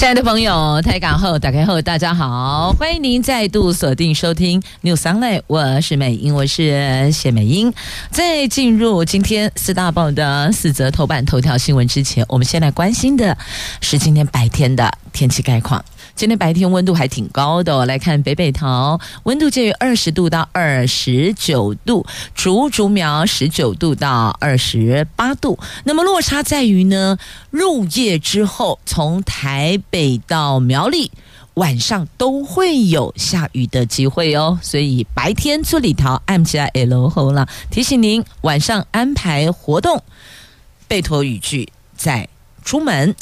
亲爱的朋友，台港后打开后，大家好，欢迎您再度锁定收听 New Sunday，我是美英，我是谢美英。在进入今天四大报的四则头版头条新闻之前，我们先来关心的是今天白天的天气概况。今天白天温度还挺高的，来看北北桃，温度介于二十度到二十九度，竹竹苗十九度到二十八度。那么落差在于呢，入夜之后，从台北到苗栗，晚上都会有下雨的机会哦。所以白天做里头 M 加 L 后了，提醒您晚上安排活动，备妥雨具再出门。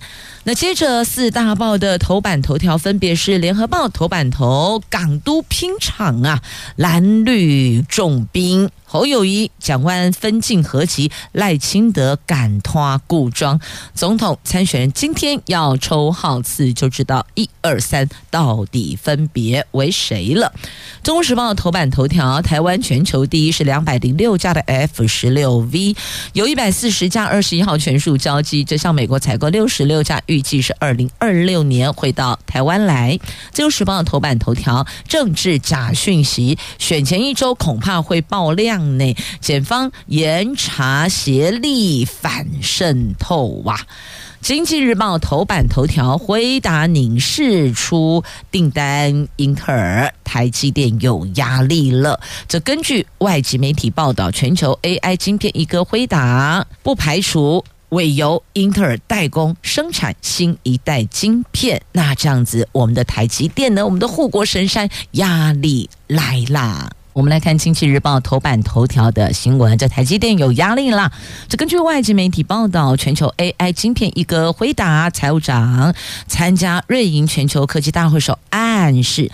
那接着四大报的头版头条分别是：联合报头版头，港都拼场啊，蓝绿重兵。侯友谊、蒋万分进合集，赖清德赶脱故装。总统参选人今天要抽号次，就知道一二三到底分别为谁了。中国时报头版头条：台湾全球第一是两百零六架的 F 十六 V，有一百四十架二十一号全数交机，这向美国采购六十六架，预预计是二零二六年会到台湾来。自由时报的头版头条：政治假讯息，选前一周恐怕会爆量。内检方严查协力反渗透哇！经济日报头版头条：辉达拟释出订单，英特尔、台积电有压力了。这根据外籍媒体报道，全球 AI 晶片一哥辉达不排除委由英特尔代工生产新一代晶片。那这样子，我们的台积电呢？我们的护国神山压力来啦！我们来看《经济日报》头版头条的新闻，这台积电有压力了。这根据外籍媒体报道，全球 AI 晶片一哥辉达财务长参加瑞银全球科技大会时暗示。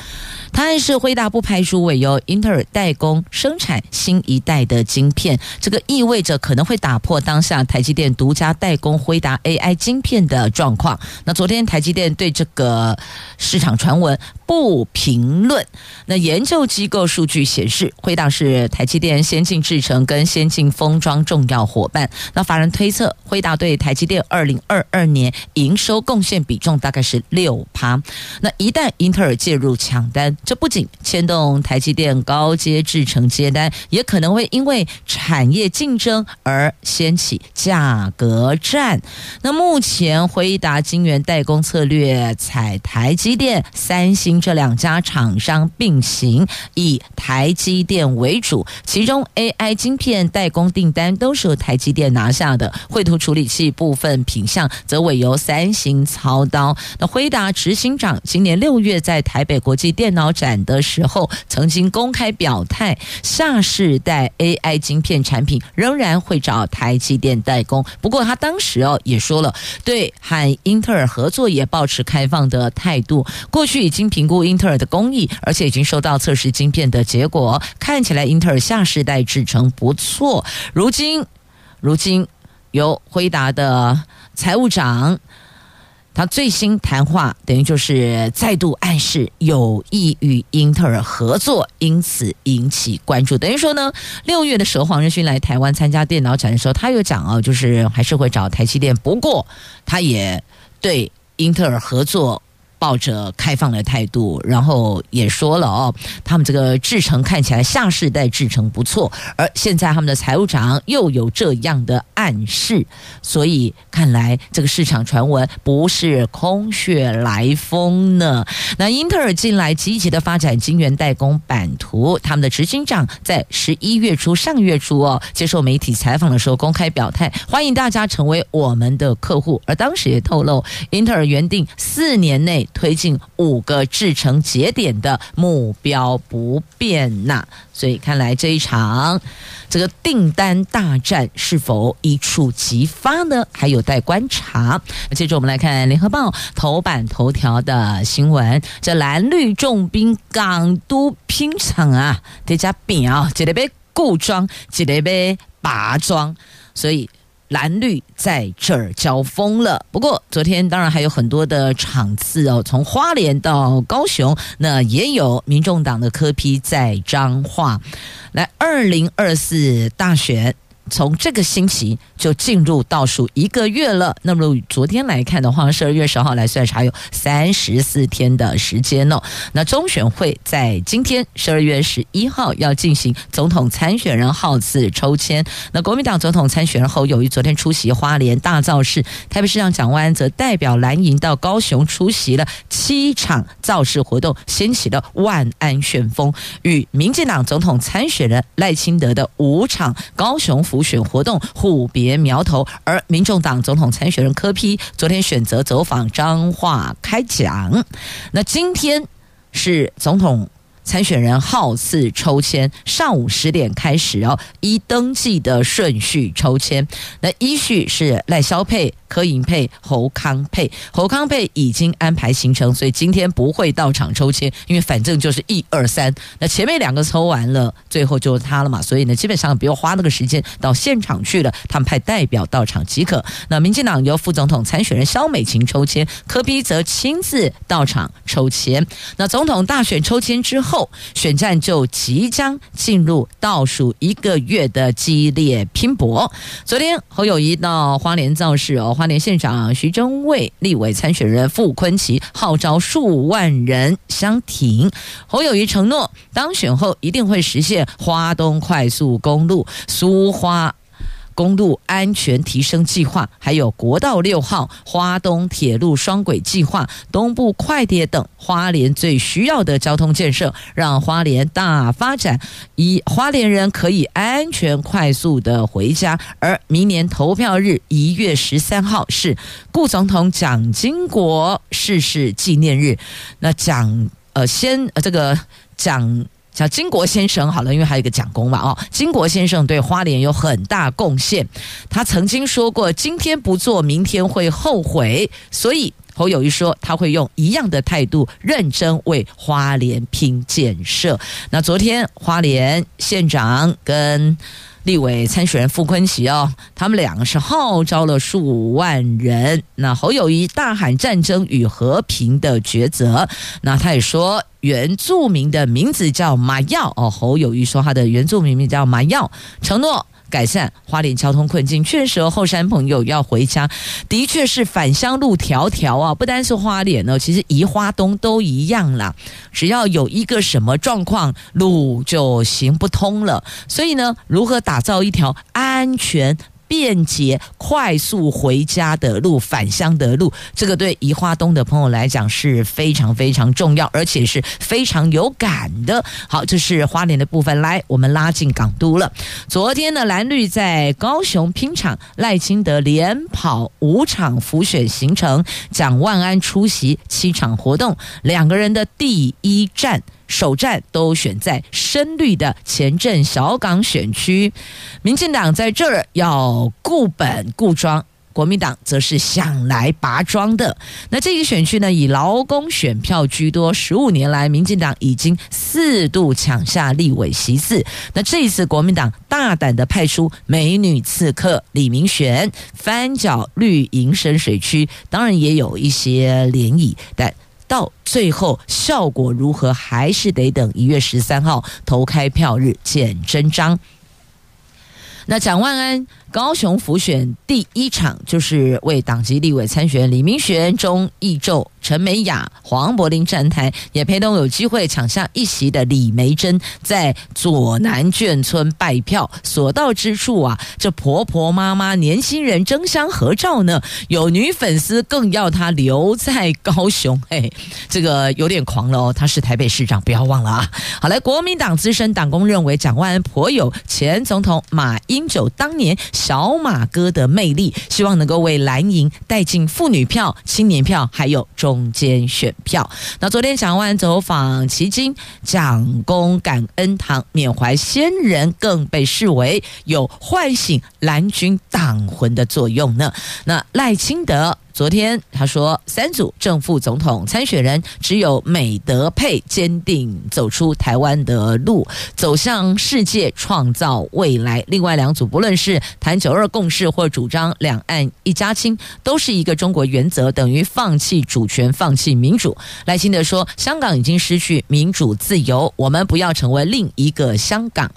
他暗示辉达不排除委由英特尔代工生产新一代的晶片，这个意味着可能会打破当下台积电独家代工辉达 AI 晶片的状况。那昨天台积电对这个市场传闻不评论。那研究机构数据显示，辉达是台积电先进制程跟先进封装重要伙伴。那法人推测，辉达对台积电二零二二年营收贡献比重大概是六趴。那一旦英特尔介入抢单，这不仅牵动台积电高阶制程接单，也可能会因为产业竞争而掀起价格战。那目前辉达晶圆代工策略采台积电、三星这两家厂商并行，以台积电为主，其中 AI 晶片代工订单都是由台积电拿下的，绘图处理器部分品项则委由三星操刀。那辉达执行长今年六月在台北国际电脑展的时候，曾经公开表态，下世代 AI 晶片产品仍然会找台积电代工。不过他当时哦也说了，对和英特尔合作也保持开放的态度。过去已经评评估英特尔的工艺，而且已经收到测试晶片的结果，看起来英特尔下世代制程不错。如今，如今由辉达的财务长。他最新谈话等于就是再度暗示有意与英特尔合作，因此引起关注。等于说呢，六月的时候黄仁勋来台湾参加电脑展的时候，他有讲哦，就是还是会找台积电，不过他也对英特尔合作。抱着开放的态度，然后也说了哦，他们这个制程看起来下世代制程不错，而现在他们的财务长又有这样的暗示，所以看来这个市场传闻不是空穴来风呢。那英特尔近来积极的发展晶圆代工版图，他们的执行长在十一月初、上月初哦，接受媒体采访的时候公开表态，欢迎大家成为我们的客户，而当时也透露，英特尔原定四年内。推进五个制程节点的目标不变呐，所以看来这一场这个订单大战是否一触即发呢？还有待观察。那接着我们来看《联合报》头版头条的新闻：这蓝绿重兵港都拼场啊，这家兵啊，这里被固装，这里被拔装，所以。蓝绿在这儿交锋了。不过昨天当然还有很多的场次哦，从花莲到高雄，那也有民众党的科批在彰化。来，二零二四大选。从这个星期就进入倒数一个月了。那么昨天来看的话，十二月十号来算是还有三十四天的时间哦。那中选会在今天十二月十一号要进行总统参选人号次抽签。那国民党总统参选人侯友宜昨天出席花莲大造势，台北市长蒋万安则代表蓝营到高雄出席了七场造势活动，掀起了万安旋风。与民进党总统参选人赖清德的五场高雄。补选活动互别苗头，而民众党总统参选人柯 P 昨天选择走访彰化开讲。那今天是总统参选人号次抽签，上午十点开始哦，依登记的顺序抽签。那依序是赖萧佩。柯银配、侯康配，侯康配已经安排行程，所以今天不会到场抽签，因为反正就是一二三，那前面两个抽完了，最后就是他了嘛，所以呢，基本上不用花那个时间到现场去了，他们派代表到场即可。那民进党由副总统参选人萧美琴抽签，柯 P 则亲自到场抽签。那总统大选抽签之后，后选战就即将进入倒数一个月的激烈拼搏。昨天侯友谊到花莲造势哦。花莲县长徐榛蔚、立委参选人傅崐萁号召数万人相挺。侯友谊承诺，当选后一定会实现花东快速公路、苏花。公路安全提升计划，还有国道六号、花东铁路双轨计划、东部快铁等花莲最需要的交通建设，让花莲大发展，以花莲人可以安全快速的回家。而明年投票日一月十三号是顾总统蒋经国逝世纪念日，那蒋呃先呃这个蒋。叫金国先生好了，因为还有一个蒋公嘛哦，金国先生对花莲有很大贡献。他曾经说过：“今天不做，明天会后悔。”所以侯友谊说他会用一样的态度，认真为花莲拼建设。那昨天花莲县长跟。立委参选人傅昆奇哦，他们两个是号召了数万人。那侯友谊大喊战争与和平的抉择。那他也说原住民的名字叫马耀哦。侯友谊说他的原住民名叫马耀，承诺。改善花莲交通困境，确实后山朋友要回家，的确是返乡路迢迢啊！不单是花莲呢，其实宜花东都一样啦。只要有一个什么状况，路就行不通了。所以呢，如何打造一条安全？便捷、快速回家的路，返乡的路，这个对宜花东的朋友来讲是非常非常重要，而且是非常有感的。好，这是花莲的部分。来，我们拉进港都了。昨天呢，蓝绿在高雄拼场，赖清德连跑五场辅选行程，蒋万安出席七场活动，两个人的第一站。首战都选在深绿的前镇小港选区，民进党在这儿要固本固庄，国民党则是想来拔庄的。那这个选区呢，以劳工选票居多，十五年来，民进党已经四度抢下立委席次。那这一次，国民党大胆的派出美女刺客李明璇翻搅绿营深水区，当然也有一些涟漪，但。到最后效果如何，还是得等一月十三号投开票日见真章。那蒋万安。高雄府选第一场就是为党籍立委参选李明璇、钟义宙、陈美雅、黄柏林站台，也陪同有机会抢下一席的李梅珍在左南眷村拜票。所到之处啊，这婆婆妈妈、年轻人争相合照呢。有女粉丝更要她留在高雄，嘿，这个有点狂了哦。她是台北市长，不要忘了啊。好来，国民党资深党工认为蒋万安颇有前总统马英九当年。小马哥的魅力，希望能够为蓝营带进妇女票、青年票，还有中间选票。那昨天小万走访旗津蒋公感恩堂，缅怀先人，更被视为有唤醒蓝军党魂的作用呢。那赖清德昨天他说，三组正副总统参选人只有美德配坚定走出台湾的路，走向世界，创造未来。另外两组不论是谈九二共识或主张两岸一家亲，都是一个中国原则，等于放弃主权、放弃民主。赖清德说，香港已经失去民主自由，我们不要成为另一个香港。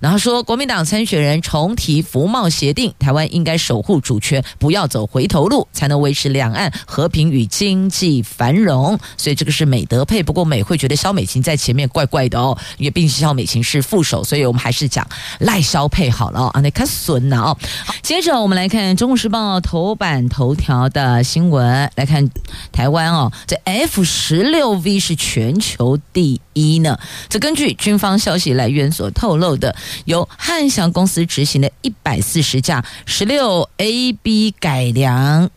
然后说，国民党参选人重提服贸协定，台湾应该守护主权，不要走回头路，才能维持。两岸和平与经济繁荣，所以这个是美德配。不过美会觉得萧美琴在前面怪怪的哦，因为毕竟萧美琴是副手，所以我们还是讲赖萧配好了哦。啊，那看损了哦。接着我们来看《中国时报》头版头条的新闻，来看台湾哦，这 F 十六 V 是全球第一呢。这根据军方消息来源所透露的，由汉翔公司执行的一百四十架十六 AB 改良。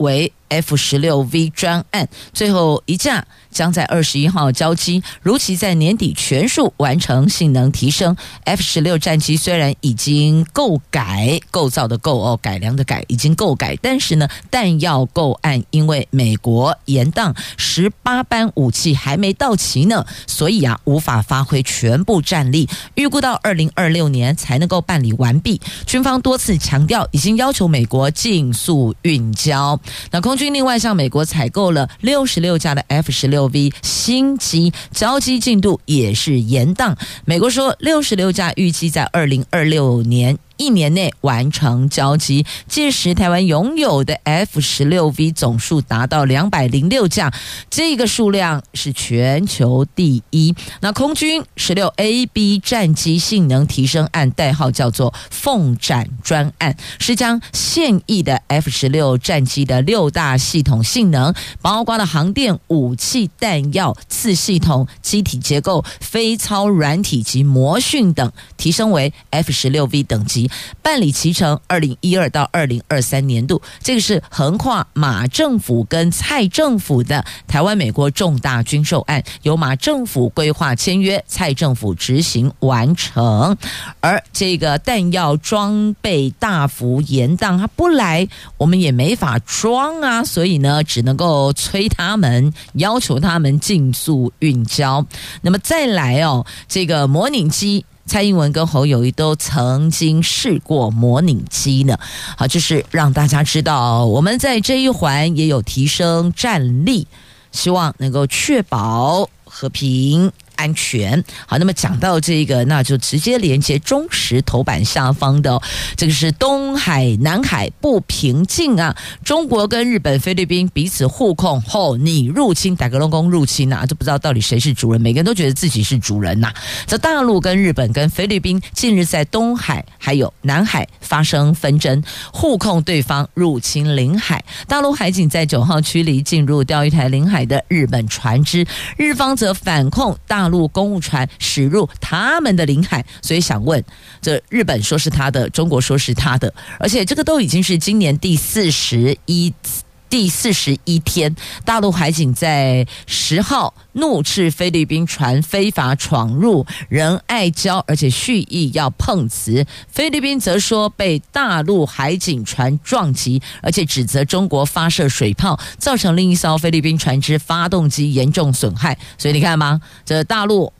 为 F 十六 V 专案，最后一架。将在二十一号交机，如期在年底全数完成性能提升。F 十六战机虽然已经够改构造的够哦，改良的改已经够改，但是呢，弹药够案因为美国延宕十八班武器还没到齐呢，所以啊无法发挥全部战力。预估到二零二六年才能够办理完毕。军方多次强调，已经要求美国尽速运交。那空军另外向美国采购了六十六架的 F 十六。V 新机交机进度也是延宕。美国说，六十六架预计在二零二六年。一年内完成交机，届时台湾拥有的 F 十六 V 总数达到两百零六架，这个数量是全球第一。那空军十六 AB 战机性能提升案代号叫做“凤展专案”，是将现役的 F 十六战机的六大系统性能，包括了航电、武器、弹药、次系统、机体结构、飞操软体及模训等，提升为 F 十六 V 等级。办理其成，二零一二到二零二三年度，这个是横跨马政府跟蔡政府的台湾美国重大军售案，由马政府规划签约，蔡政府执行完成。而这个弹药装备大幅延宕，他不来，我们也没法装啊，所以呢，只能够催他们，要求他们尽速运交。那么再来哦，这个模拟机。蔡英文跟侯友谊都曾经试过模拟机呢，好，就是让大家知道我们在这一环也有提升战力，希望能够确保和平。安全好，那么讲到这个，那就直接连接中时头版下方的，这个是东海、南海不平静啊！中国跟日本、菲律宾彼此互控后，你入侵，打个龙宫入侵啊，就不知道到底谁是主人，每个人都觉得自己是主人呐、啊。这大陆跟日本跟菲律宾近日在东海还有南海发生纷争，互控对方入侵领海。大陆海警在九号驱离进入钓鱼台领海的日本船只，日方则反控大。陆公务船驶入他们的领海，所以想问：这日本说是他的，中国说是他的，而且这个都已经是今年第四十一次第四十一天，大陆海警在十号怒斥菲律宾船非法闯入仁爱礁，而且蓄意要碰瓷。菲律宾则说被大陆海警船撞击，而且指责中国发射水炮，造成另一艘菲律宾船只发动机严重损害。所以你看吗？这大陆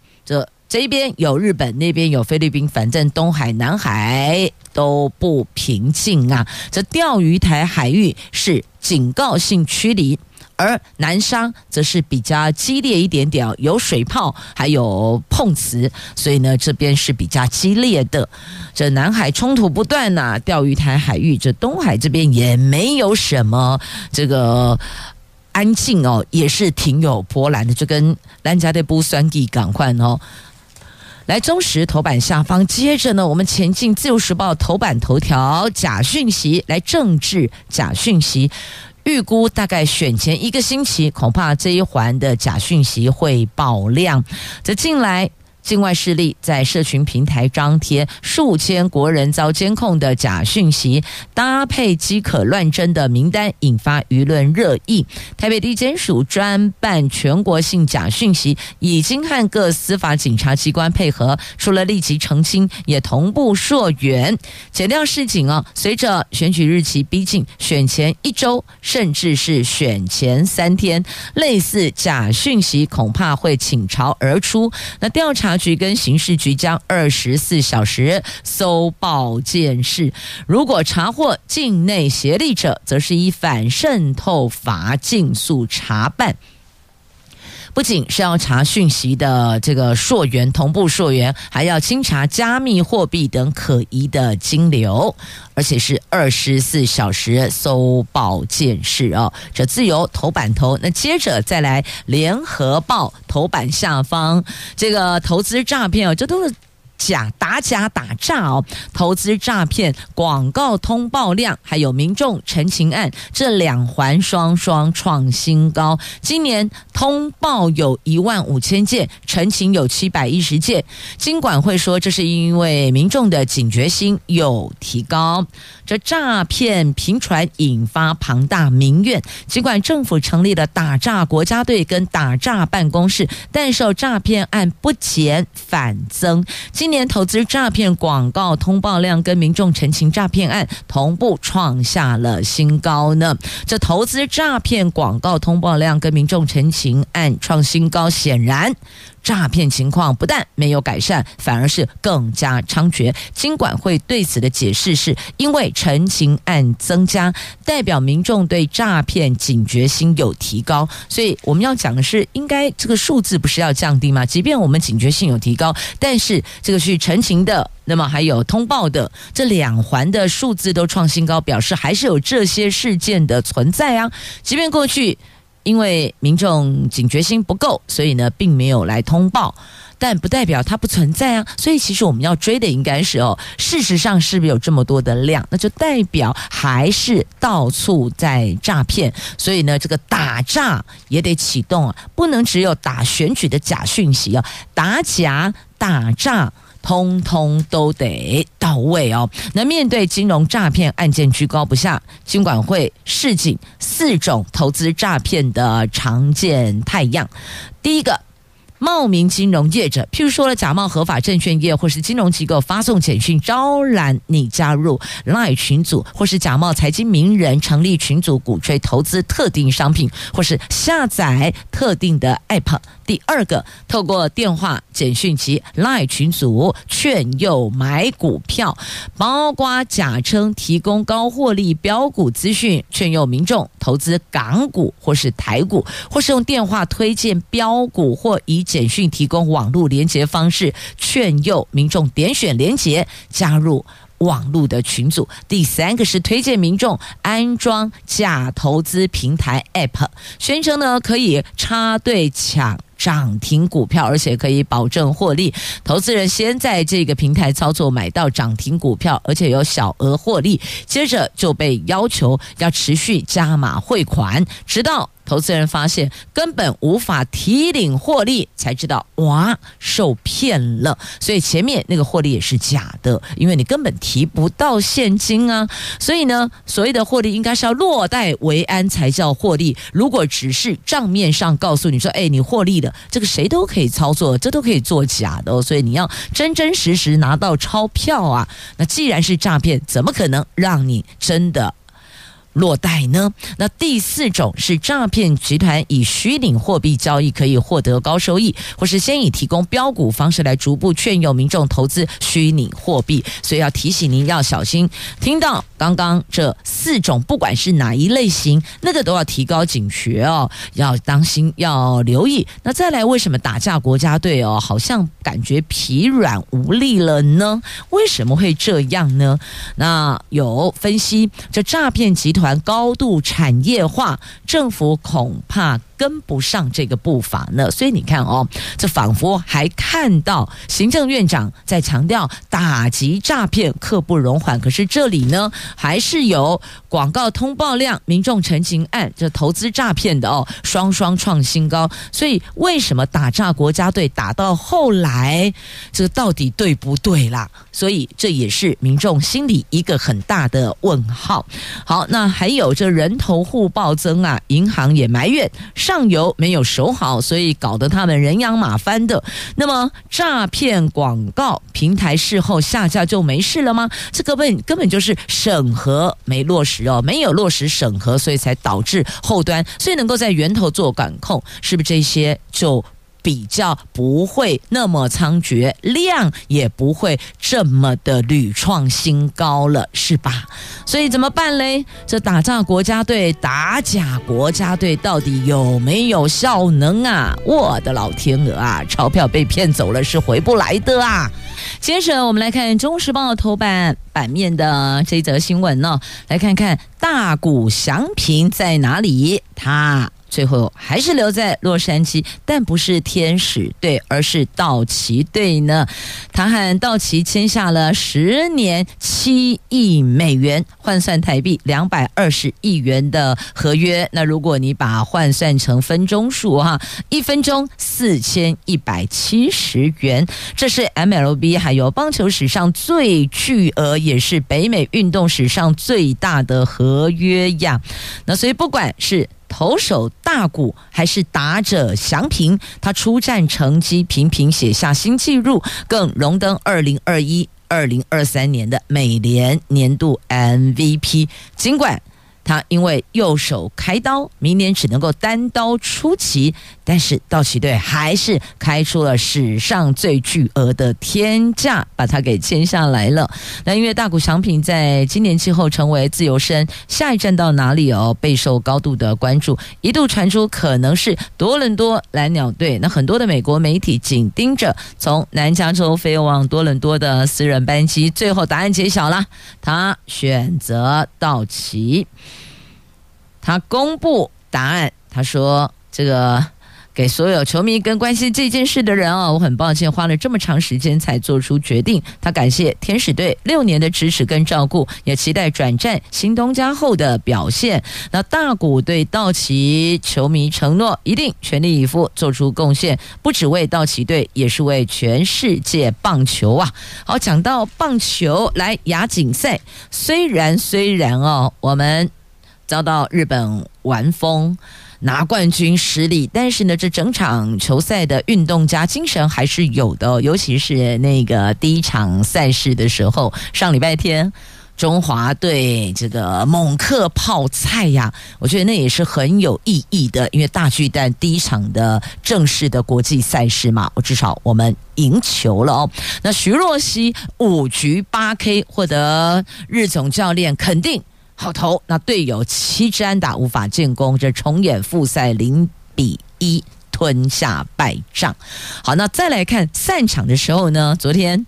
这。边有日本，那边有菲律宾，反正东海、南海都不平静啊。这钓鱼台海域是警告性驱离，而南沙则是比较激烈一点点，有水炮，还有碰瓷，所以呢，这边是比较激烈的。这南海冲突不断呐、啊，钓鱼台海域，这东海这边也没有什么这个安静哦，也是挺有波澜的，就跟兰加的布酸地港换哦。来，中时头版下方，接着呢，我们前进自由时报头版头条，假讯息来政治假讯息，预估大概选前一个星期，恐怕这一环的假讯息会爆量。这进来境外势力在社群平台张贴数千国人遭监控的假讯息，搭配饥渴乱真的名单，引发舆论热议。台北地检署专办全国性假讯息，已经和各司法警察机关配合，除了立即澄清，也同步溯源。检调示警啊，随着选举日期逼近，选前一周甚至是选前三天，类似假讯息恐怕会倾巢而出。那调查。局跟刑事局将二十四小时搜爆监视，如果查获境内协力者，则是以反渗透法尽速查办。不仅是要查讯息的这个溯源，同步溯源，还要清查加密货币等可疑的金流，而且是二十四小时搜爆监视哦。这自由头版头，那接着再来联合报头版下方，这个投资诈骗哦，这都是。假打假打诈哦，投资诈骗广告通报量，还有民众陈情案，这两环双双创新高。今年通报有一万五千件，陈情有七百一十件。金管会说，这是因为民众的警觉心有提高。这诈骗频传引发庞大民怨，尽管政府成立了打诈国家队跟打诈办公室，但受诈骗案不减反增。今年投资诈骗广告通报量跟民众陈情诈骗案同步创下了新高呢。这投资诈骗广告通报量跟民众陈情案创新高，显然。诈骗情况不但没有改善，反而是更加猖獗。金管会对此的解释是，因为陈情案增加，代表民众对诈骗警觉心有提高。所以我们要讲的是，应该这个数字不是要降低吗？即便我们警觉性有提高，但是这个去陈情的，那么还有通报的这两环的数字都创新高，表示还是有这些事件的存在啊。即便过去。因为民众警觉心不够，所以呢，并没有来通报，但不代表它不存在啊。所以其实我们要追的应该是哦，事实上是不是有这么多的量，那就代表还是到处在诈骗。所以呢，这个打诈也得启动啊，不能只有打选举的假讯息啊，打假打诈。通通都得到位哦。那面对金融诈骗案件居高不下，金管会示警四种投资诈骗的常见态样。第一个。冒名金融业者，譬如说了假冒合法证券业或是金融机构发送简讯招揽你加入 lie 群组，或是假冒财经名人成立群组鼓吹投资特定商品，或是下载特定的 App。第二个，透过电话、简讯及 lie 群组劝诱买股票，包括假称提供高获利标股资讯，劝诱民众投资港股或是台股，或是用电话推荐标股或一。简讯提供网络连接方式，劝诱民众点选连接加入网络的群组。第三个是推荐民众安装假投资平台 App，宣称呢可以插队抢涨停股票，而且可以保证获利。投资人先在这个平台操作买到涨停股票，而且有小额获利，接着就被要求要持续加码汇款，直到。投资人发现根本无法提领获利，才知道哇，受骗了。所以前面那个获利也是假的，因为你根本提不到现金啊。所以呢，所谓的获利应该是要落袋为安才叫获利。如果只是账面上告诉你说，哎，你获利了，这个谁都可以操作，这都可以做假的哦。所以你要真真实实拿到钞票啊。那既然是诈骗，怎么可能让你真的？落袋呢？那第四种是诈骗集团以虚拟货币交易可以获得高收益，或是先以提供标股方式来逐步劝诱民众投资虚拟货币，所以要提醒您要小心。听到刚刚这四种，不管是哪一类型，那个都要提高警觉哦，要当心，要留意。那再来，为什么打架国家队哦，好像感觉疲软无力了呢？为什么会这样呢？那有分析，这诈骗集团。团高度产业化，政府恐怕跟不上这个步伐呢。所以你看哦，这仿佛还看到行政院长在强调打击诈骗刻不容缓。可是这里呢，还是有广告通报量、民众陈情案，这投资诈骗的哦，双双创新高。所以为什么打诈国家队打到后来，这到底对不对啦？所以这也是民众心里一个很大的问号。好，那还有这人头户暴增啊，银行也埋怨上游没有守好，所以搞得他们人仰马翻的。那么诈骗广告平台事后下架就没事了吗？这根本根本就是审核没落实哦，没有落实审核，所以才导致后端，所以能够在源头做管控，是不是这些就？比较不会那么猖獗，量也不会这么的屡创新高了，是吧？所以怎么办嘞？这打仗国家队、打假国家队到底有没有效能啊？我的老天鹅啊！钞票被骗走了是回不来的啊！接着我们来看《中时报》头版版面的这则新闻呢，来看看大谷祥平在哪里？他。最后还是留在洛杉矶，但不是天使队，而是道奇队呢。他和道奇签下了十年七亿美元，换算台币两百二十亿元的合约。那如果你把换算成分钟数哈，一分钟四千一百七十元，这是 MLB 还有棒球史上最巨额，也是北美运动史上最大的合约呀。那所以不管是投手大谷还是打者翔平，他出战成绩频频写下新纪录，更荣登二零二一、二零二三年的美联年度 MVP。尽管他因为右手开刀，明年只能够单刀出击。但是道奇队还是开出了史上最巨额的天价，把他给签下来了。那因为大谷翔平在今年季后成为自由身，下一站到哪里哦？备受高度的关注，一度传出可能是多伦多蓝鸟队。那很多的美国媒体紧盯着从南加州飞往多伦多的私人班机，最后答案揭晓了，他选择道奇。他公布答案，他说这个。给所有球迷跟关心这件事的人啊，我很抱歉花了这么长时间才做出决定。他感谢天使队六年的支持跟照顾，也期待转战新东家后的表现。那大谷对道奇球迷承诺，一定全力以赴做出贡献，不只为道奇队，也是为全世界棒球啊！好，讲到棒球，来亚锦赛，虽然虽然哦，我们遭到日本完封。拿冠军失利，但是呢，这整场球赛的运动家精神还是有的，尤其是那个第一场赛事的时候，上礼拜天中华队这个猛克泡菜呀，我觉得那也是很有意义的，因为大巨蛋第一场的正式的国际赛事嘛，我至少我们赢球了哦。那徐若曦五局八 K 获得日总教练肯定。好投，那队友七支安打无法建功，这重演复赛零比一吞下败仗。好，那再来看散场的时候呢？昨天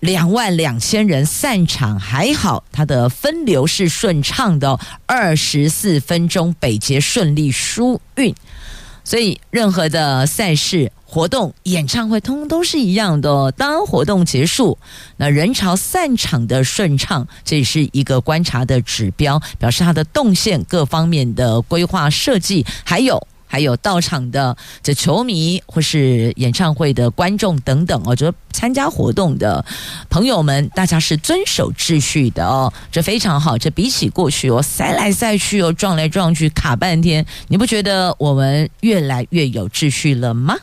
两万两千人散场还好，他的分流是顺畅的，二十四分钟北捷顺利疏运，所以任何的赛事。活动、演唱会通通都是一样的。当活动结束，那人潮散场的顺畅，这也是一个观察的指标，表示它的动线各方面的规划设计，还有。还有到场的这球迷或是演唱会的观众等等，我觉得参加活动的朋友们，大家是遵守秩序的哦，这非常好。这比起过去哦，塞来塞去哦，撞来撞去卡半天，你不觉得我们越来越有秩序了吗？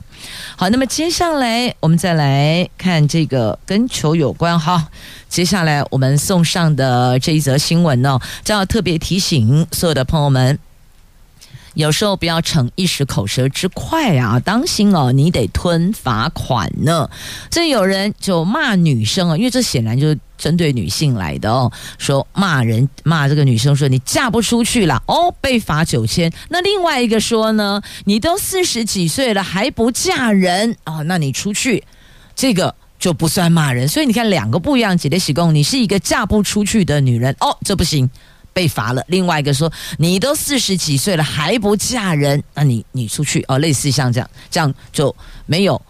好，那么接下来我们再来看这个跟球有关哈。接下来我们送上的这一则新闻呢，就要特别提醒所有的朋友们。有时候不要逞一时口舌之快啊，当心哦，你得吞罚款呢。这有人就骂女生啊，因为这显然就是针对女性来的哦，说骂人骂这个女生说你嫁不出去了哦，被罚九千。那另外一个说呢，你都四十几岁了还不嫁人哦，那你出去，这个就不算骂人。所以你看两个不一样，姐姐喜供，你是一个嫁不出去的女人哦，这不行。被罚了。另外一个说，你都四十几岁了还不嫁人，那你你出去哦，类似像这样，这样就没有。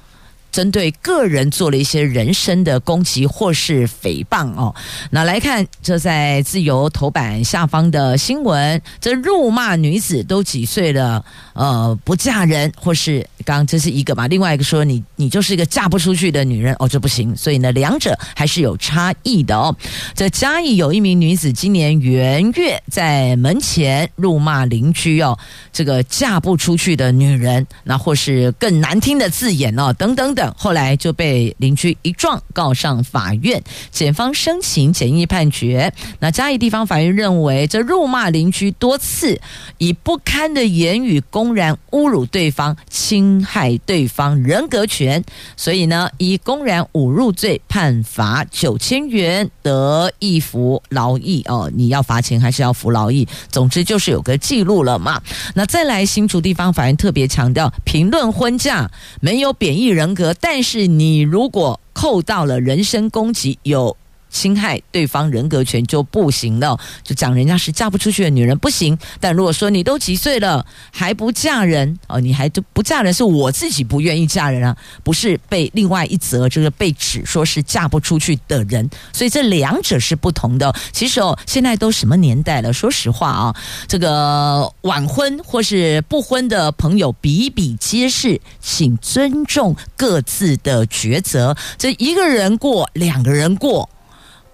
针对个人做了一些人身的攻击或是诽谤哦，那来看这在自由头版下方的新闻，这辱骂女子都几岁了，呃，不嫁人或是刚这是一个嘛，另外一个说你你就是一个嫁不出去的女人哦，这不行，所以呢，两者还是有差异的哦。这嘉义有一名女子今年元月在门前辱骂邻居哦，这个嫁不出去的女人，那或是更难听的字眼哦，等等等。后来就被邻居一撞告上法院，检方申请简易判决。那嘉义地方法院认为，这辱骂邻居多次，以不堪的言语公然侮辱对方，侵害对方人格权，所以呢，以公然侮辱罪判罚九千元，得一服劳役。哦，你要罚钱还是要服劳役？总之就是有个记录了嘛。那再来，新竹地方法院特别强调，评论婚嫁没有贬义人格。但是你如果扣到了人身攻击，有。侵害对方人格权就不行了，就讲人家是嫁不出去的女人不行。但如果说你都几岁了还不嫁人哦，你还不嫁人，是我自己不愿意嫁人啊，不是被另外一则这个被指说是嫁不出去的人，所以这两者是不同的。其实哦，现在都什么年代了？说实话啊，这个晚婚或是不婚的朋友比比皆是，请尊重各自的抉择。这一个人过，两个人过。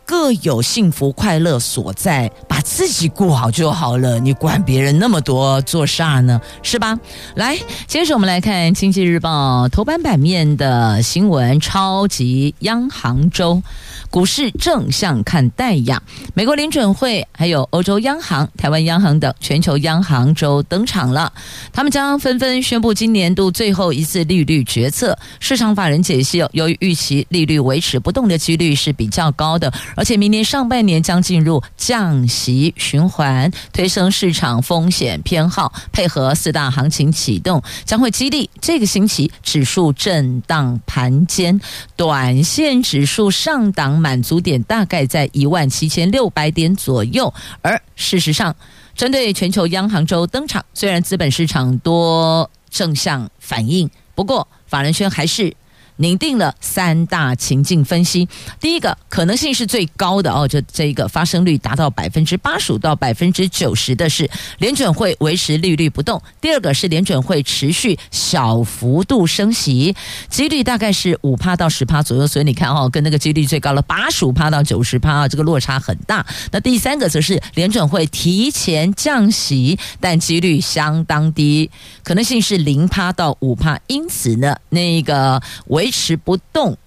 各有幸福快乐所在，把自己过好就好了。你管别人那么多做啥呢？是吧？来，接着我们来看《经济日报》头版版面的新闻：超级央行周。股市正向看待呀！美国联准会、还有欧洲央行、台湾央行等全球央行周登场了。他们将纷纷宣布今年度最后一次利率决策。市场法人解析，由于预期利率维持不动的几率是比较高的，而且明年上半年将进入降息循环，推升市场风险偏好，配合四大行情启动，将会激励这个星期指数震荡盘间，短线指数上档。满足点大概在一万七千六百点左右，而事实上，针对全球央行周登场，虽然资本市场多正向反应，不过法人圈还是。拟定了三大情境分析，第一个可能性是最高的哦，就这一个发生率达到百分之八十五到百分之九十的是联准会维持利率不动；第二个是联准会持续小幅度升息，几率大概是五趴到十趴左右。所以你看哦，跟那个几率最高了八十五趴到九十趴啊，这个落差很大。那第三个则是联准会提前降息，但几率相当低，可能性是零趴到五趴。因此呢，那个维持不动，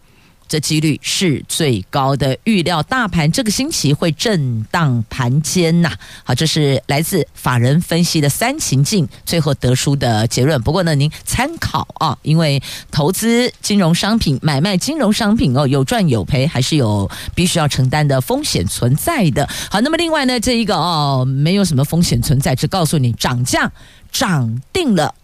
这几率是最高的。预料大盘这个星期会震荡盘间呐。好，这是来自法人分析的三情境，最后得出的结论。不过呢，您参考啊，因为投资金融商品、买卖金融商品哦，有赚有赔，还是有必须要承担的风险存在的。好，那么另外呢，这一个哦，没有什么风险存在，只告诉你涨价涨定了。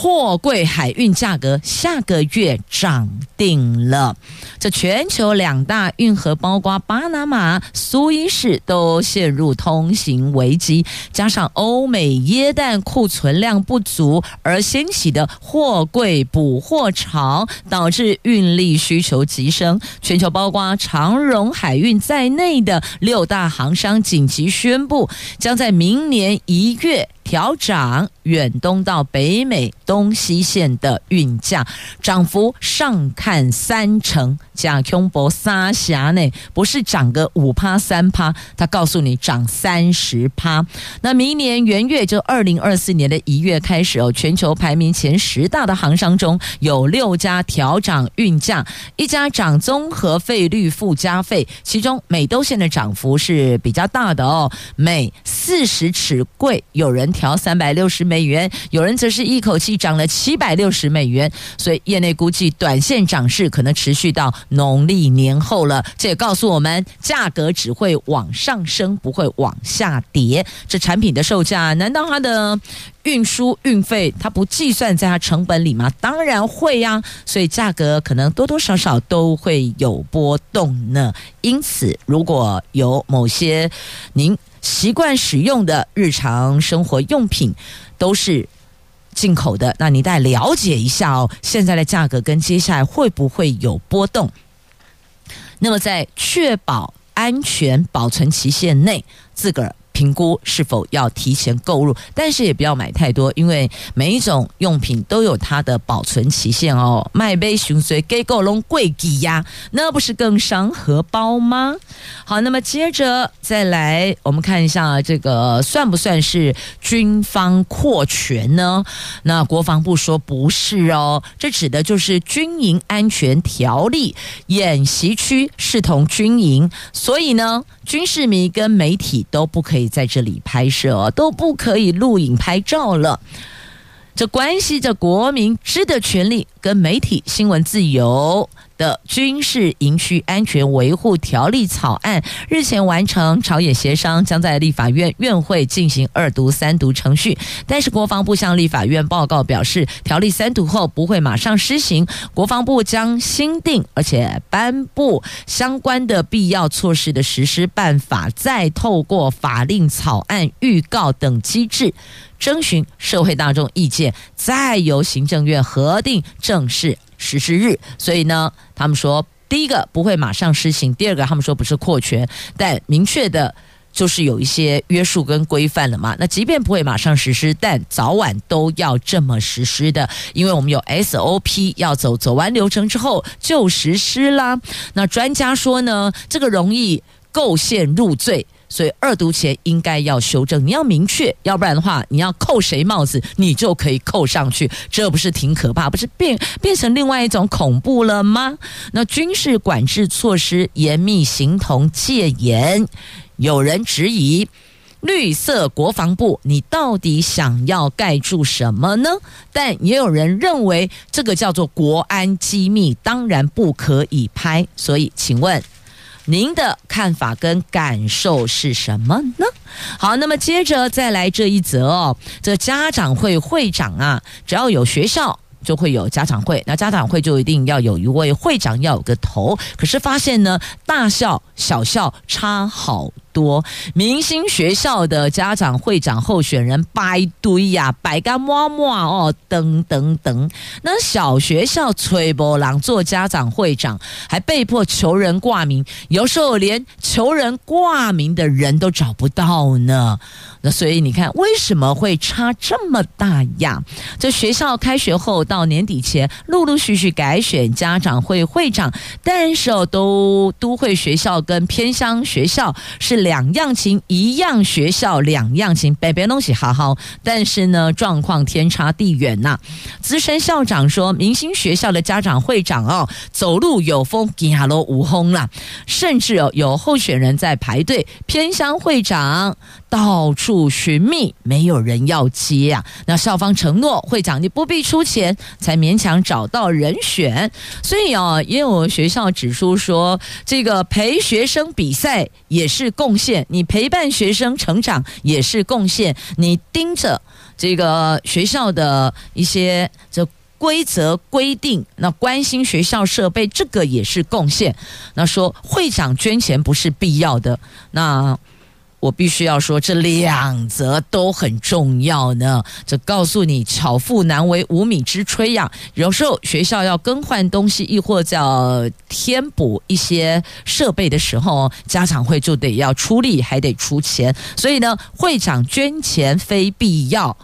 货柜海运价格下个月涨定了，这全球两大运河包括巴拿马、苏伊士都陷入通行危机，加上欧美耶诞库存量不足而掀起的货柜补货潮，导致运力需求急升。全球包括长荣海运在内的六大航商紧急宣布，将在明年一月。调涨远东到北美东西线的运价，涨幅上看三成。贾空博撒霞内不是涨个五趴三趴，他告诉你涨三十趴。那明年元月就二零二四年的一月开始哦，全球排名前十大的航商中有六家调涨运价，一家涨综合费率附加费，其中美东线的涨幅是比较大的哦，每四十尺柜有人。调三百六十美元，有人则是一口气涨了七百六十美元，所以业内估计短线涨势可能持续到农历年后了。这也告诉我们，价格只会往上升，不会往下跌。这产品的售价，难道它的运输运费它不计算在它成本里吗？当然会呀，所以价格可能多多少少都会有波动呢。因此，如果有某些您。习惯使用的日常生活用品都是进口的，那你再了解一下哦，现在的价格跟接下来会不会有波动？那么在确保安全保存期限内，自个儿。评估是否要提前购入，但是也不要买太多，因为每一种用品都有它的保存期限哦。卖杯熊随给够龙贵几呀，那不是更伤荷包吗？好，那么接着再来，我们看一下这个算不算是军方扩权呢？那国防部说不是哦，这指的就是军营安全条例，演习区视同军营，所以呢，军事迷跟媒体都不可以。在这里拍摄都不可以录影拍照了，这关系着国民知的权利跟媒体新闻自由。的军事营区安全维护条例草案日前完成朝野协商，将在立法院院会进行二读、三读程序。但是国防部向立法院报告表示，条例三读后不会马上施行，国防部将新订而且颁布相关的必要措施的实施办法，再透过法令草案预告等机制，征询社会大众意见，再由行政院核定正式实施日，所以呢，他们说第一个不会马上施行，第二个他们说不是扩权，但明确的就是有一些约束跟规范了嘛。那即便不会马上实施，但早晚都要这么实施的，因为我们有 SOP 要走，走完流程之后就实施啦。那专家说呢，这个容易构陷入罪。所以二读前应该要修正，你要明确，要不然的话，你要扣谁帽子，你就可以扣上去，这不是挺可怕？不是变变成另外一种恐怖了吗？那军事管制措施严密，形同戒严。有人质疑绿色国防部，你到底想要盖住什么呢？但也有人认为这个叫做国安机密，当然不可以拍。所以，请问。您的看法跟感受是什么呢？好，那么接着再来这一则哦，这家长会会长啊，只要有学校就会有家长会，那家长会就一定要有一位会长，要有个头。可是发现呢，大校小校差好多明星学校的家长会长候选人摆堆呀，摆个摸摸哦，等等等。那小学校崔波郎做家长会长，还被迫求人挂名，有时候连求人挂名的人都找不到呢。那所以你看，为什么会差这么大呀？这学校开学后到年底前，陆陆续续改选家长会会长，但是都都会学校跟偏乡学校是。两样情，一样学校两样情，别别东西好好，但是呢，状况天差地远呐、资深校长说，明星学校的家长会长哦，走路有风，走路无风啦，甚至哦有候选人在排队，偏乡会长到处寻觅，没有人要接啊。那校方承诺会长你不必出钱，才勉强找到人选。所以哦，也有学校指出说，这个陪学生比赛也是贡献，你陪伴学生成长也是贡献，你盯着这个学校的一些这规则规定，那关心学校设备，这个也是贡献。那说会长捐钱不是必要的，那。我必须要说，这两则都很重要呢。这告诉你，巧妇难为无米之炊呀。有时候学校要更换东西，亦或叫添补一些设备的时候，家长会就得要出力，还得出钱。所以呢，会长捐钱非必要。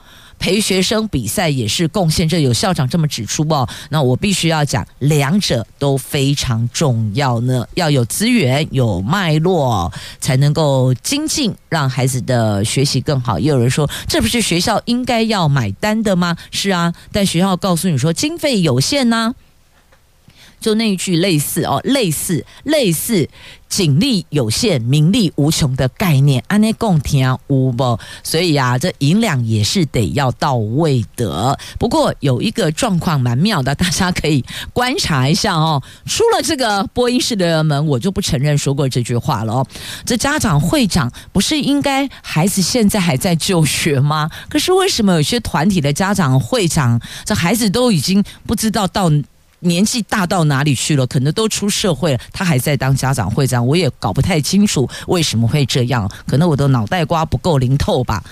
陪学生比赛也是贡献，这有校长这么指出哦。那我必须要讲，两者都非常重要呢。要有资源、有脉络，才能够精进，让孩子的学习更好。也有人说，这不是学校应该要买单的吗？是啊，但学校告诉你说，经费有限呢、就那一句类似哦，类似类似警力有限、名利无穷的概念，安内共听无不？所以啊，这银两也是得要到位的。不过有一个状况蛮妙的，大家可以观察一下哦。出了这个播音室的门，我就不承认说过这句话了哦。这家长会长不是应该孩子现在还在就学吗？可是为什么有些团体的家长会长，这孩子都已经不知道到？年纪大到哪里去了？可能都出社会了，他还在当家长会长，我也搞不太清楚为什么会这样。可能我的脑袋瓜不够灵透吧。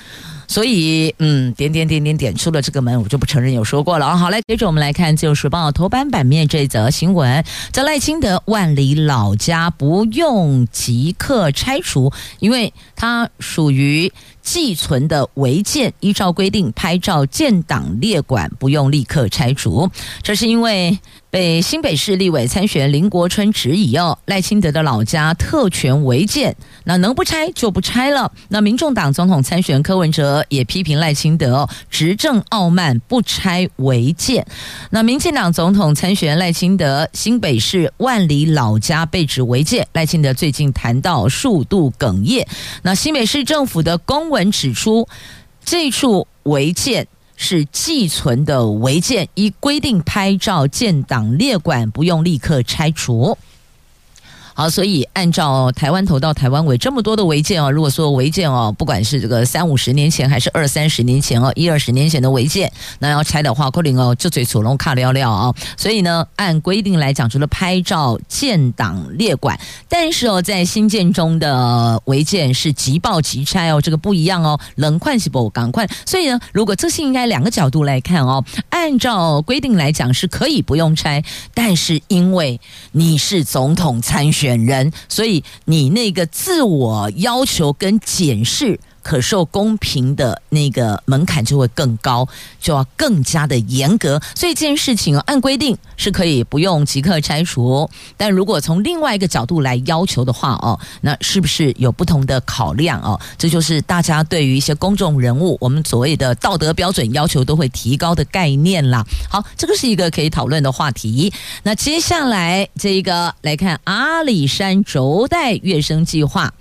所以，嗯，点点点点点出了这个门，我就不承认有说过了啊。好，来，接着我们来看《自由时报》头版版面这则新闻：在赖清德万里老家不用即刻拆除，因为它属于。寄存的违建，依照规定拍照建档列管，不用立刻拆除。这是因为被新北市立委参选林国春质疑哦，赖清德的老家特权违建，那能不拆就不拆了。那民众党总统参选柯文哲也批评赖清德执政傲慢，不拆违建。那民进党总统参选赖清德新北市万里老家被指违建，赖清德最近谈到数度哽咽。那新北市政府的公文指出，这处违建是寄存的违建，依规定拍照建档列管，不用立刻拆除。好，所以按照台湾头到台湾尾这么多的违建哦，如果说违建哦，不管是这个三五十年前还是二三十年前哦，一二十年前的违建，那要拆的话，可能哦就嘴锁龙卡了了啊。所以呢，按规定来讲，除了拍照建档列管，但是哦，在新建中的违建是即报即拆哦，这个不一样哦，冷快是不赶快。所以呢，如果这是应该两个角度来看哦，按照规定来讲是可以不用拆，但是因为你是总统参选。选人，所以你那个自我要求跟检视可受公平的那个门槛就会更高，就要更加的严格。所以这件事情按规定是可以不用即刻拆除，但如果从另外一个角度来要求的话哦，那是不是有不同的考量哦？这就是大家对于一些公众人物，我们所谓的道德标准要求都会提高的概念啦。好，这个是一个可以讨论的话题。那接下来这一个来看阿里山轴带跃升计划。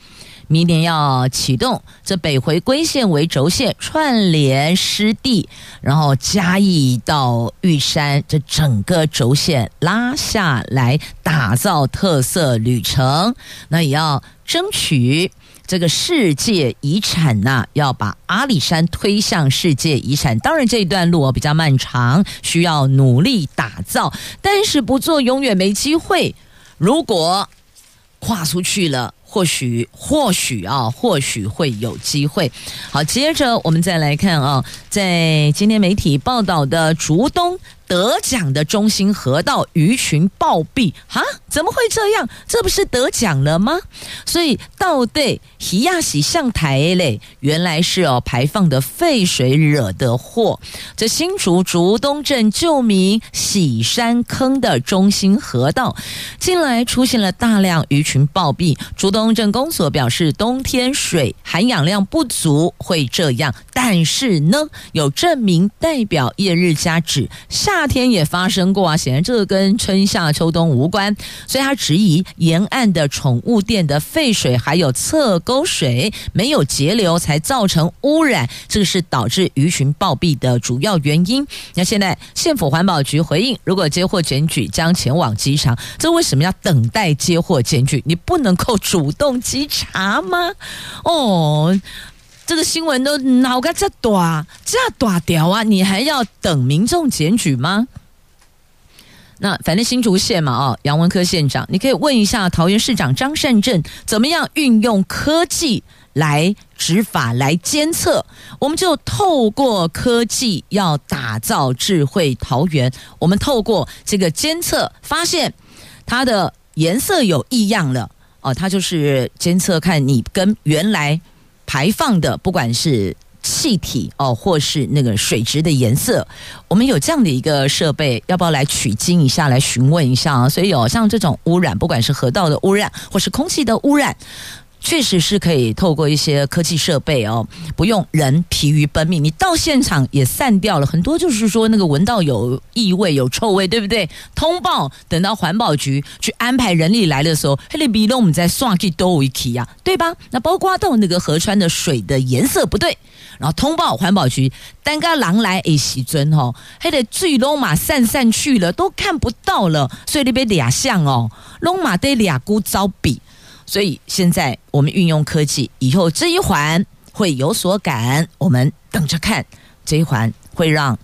明年要启动，这北回归线为轴线串联湿地，然后嘉义到玉山，这整个轴线拉下来，打造特色旅程。那也要争取这个世界遗产呐、要把阿里山推向世界遗产。当然这一段路比较漫长，需要努力打造，但是不做永远没机会。如果跨出去了。或许，或许啊，或许会有机会。好，接着我们再来看啊，在今天媒体报道的竹东。得奖的中心河道鱼群暴毙啊？怎么会这样？这不是得奖了吗？所以到底喜亚喜向台嘞，原来是哦排放的废水惹的祸。这新竹竹东镇旧名喜山坑的中心河道，近来出现了大量鱼群暴毙。竹东镇公所表示，冬天水含氧量不足会这样，但是呢，有证明代表叶日加指下。夏天也发生过啊，显然这个跟春夏秋冬无关，所以他质疑沿岸的宠物店的废水还有侧沟水没有截流，才造成污染，这个是导致鱼群暴毙的主要原因。那现在县府环保局回应，如果接获检举，将前往稽查。这为什么要等待接获检举？你不能够主动稽查吗？哦。这个新闻都脑干这大这大条啊！你还要等民众检举吗？那反正新竹县嘛，哦，杨文科县长，你可以问一下桃园市长张善政，怎么样运用科技来执法、来监测？我们就透过科技要打造智慧桃园。我们透过这个监测，发现它的颜色有异样了，哦，它就是监测看你跟原来。排放的不管是气体哦，或是那个水质的颜色，我们有这样的一个设备，要不要来取经一下，来询问一下啊？所以有像这种污染，不管是河道的污染，或是空气的污染。确实是可以透过一些科技设备哦，不用人疲于奔命，你到现场也散掉了很多，就是说那个闻到有异味、有臭味，对不对？通报，等到环保局去安排人力来的时候，黑里比龙我们再刷去多一起呀，对吧？那包括到那个河川的水的颜色不对，然后通报环保局，单个狼来诶洗尊吼，黑的最龙马散散去了，都看不到了，所以那边俩像哦，龙马得俩孤招比。所以现在我们运用科技，以后这一环会有所感，我们等着看这一环会让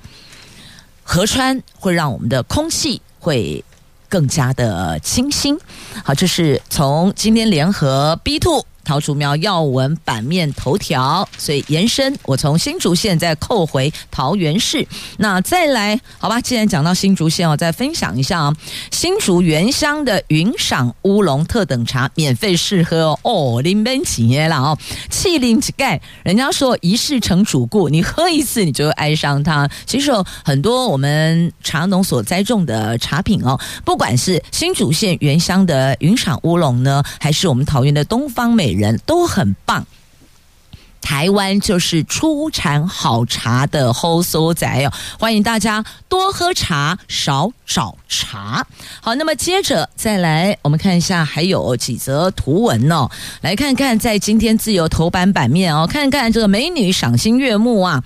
河川，会让我们的空气。会更加的清新。好，这是从今天联合 B two。桃竹苗要闻版面头条，所以延伸，我从新竹县再扣回桃园市。那再来，好吧，既然讲到新竹县，我再分享一下啊，新竹原乡的云赏乌龙特等茶免费试喝哦，临门企业了哦，气灵乞丐，人家说一试成主顾，你喝一次你就会爱上它。其实有很多我们茶农所栽种的茶品哦，不管是新竹县原乡的云赏乌龙呢，还是我们桃园的东方美。人都很棒，台湾就是出产好茶的好所在哦，欢迎大家多喝茶，少找茶。好，那么接着再来，我们看一下还有几则图文哦，来看看在今天自由头版版面哦，看看这个美女赏心悦目啊。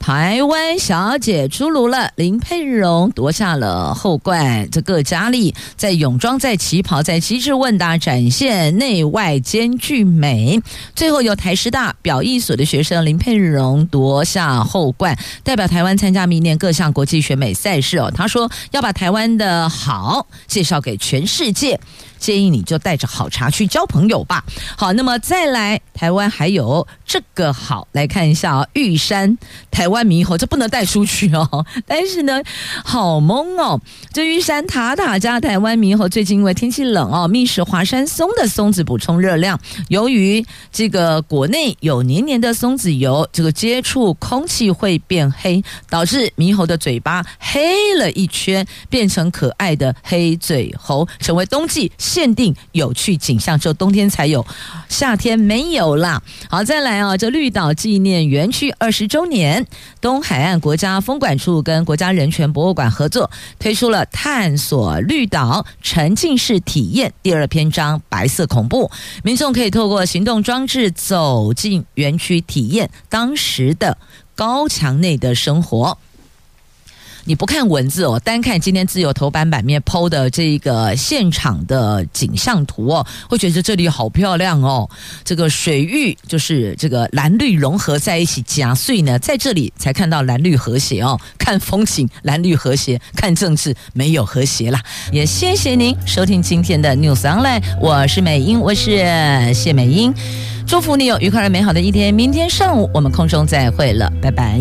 台湾小姐出炉了，林佩蓉夺下了后冠。这个佳丽在泳装、在旗袍、在机智问答，展现内外兼具美。最后由台师大表艺所的学生林佩蓉夺下后冠，代表台湾参加明年各项国际选美赛事哦。她说要把台湾的好介绍给全世界。建议你就带着好茶去交朋友吧。好，那么再来，台湾还有这个好，来看一下啊、玉山台湾猕猴，这不能带出去哦。但是呢，好萌哦，这玉山塔塔加台湾猕猴，最近因为天气冷哦，觅食华山松的松子补充热量。由于这个国内有黏黏的松子油，这个接触空气会变黑，导致猕猴的嘴巴黑了一圈，变成可爱的黑嘴猴，成为冬季。限定有趣景象，只有冬天才有，夏天没有啦。好，再来啊，这绿岛纪念园区二十周年，东海岸国家风管处跟国家人权博物馆合作，推出了探索绿岛沉浸式体验第二篇章“白色恐怖”，民众可以透过行动装置走进园区，体验当时的高墙内的生活。你不看文字哦，单看今天自由头版版面 PO 的这个现场的景象图哦，会觉得这里好漂亮哦。这个水域就是这个蓝绿融合在一起，加碎呢，在这里才看到蓝绿和谐哦。看风景蓝绿和谐，看政治没有和谐啦。也谢谢您收听今天的 News Online，我是美英，我是谢美英，祝福你有愉快而美好的一天。明天上午我们空中再会了，拜拜。